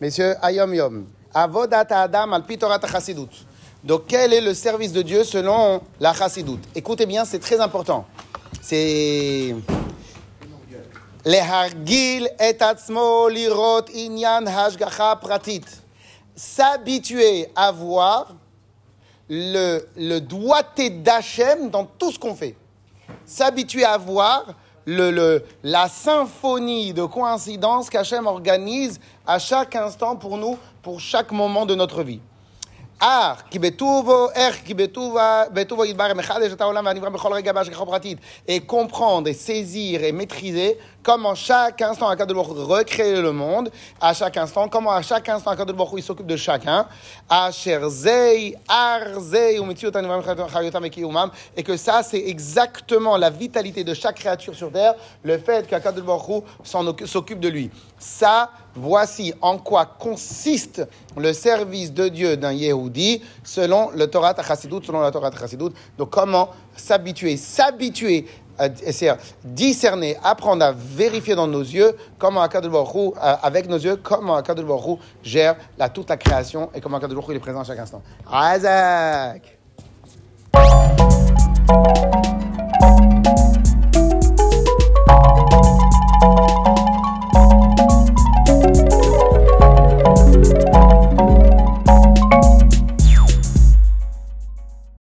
Messieurs, Ayom Yom. Avodat Adam al Pitorat Chassidut. Donc, quel est le service de Dieu selon la Chassidut Écoutez bien, c'est très important. C'est. Lehargil et atzmo lirot inyan hashgacha pratit. S'habituer à voir le, le doigté d'Hachem dans tout ce qu'on fait. S'habituer à voir le, la symphonie de coïncidences qu'Hachem organise à chaque instant pour nous, pour chaque moment de notre vie. Ki betuva, betuvo yidbar, mechadesh et haolam, v'anivram bechol rega b'ashgecha pratit. Et comprendre, saisir, et maîtriser comment chaque instant, Baruch Hu recréer le monde, à chaque instant, comment à chaque instant, Baruch Hu, il s'occupe de chacun. Et que ça, c'est exactement la vitalité de chaque créature sur terre, le fait occu- s'occupe de lui. Ça, voici en quoi consiste le service de Dieu d'un Yehudi selon le Torah Chassidut, selon la Torah Chassidut. Donc comment s'habituer, s'habituer, c'est-à-dire discerner, apprendre à vérifier dans nos yeux comment euh, avec nos yeux, comment Akadosh gère la, toute la création et comment Akadosh est présent à chaque instant.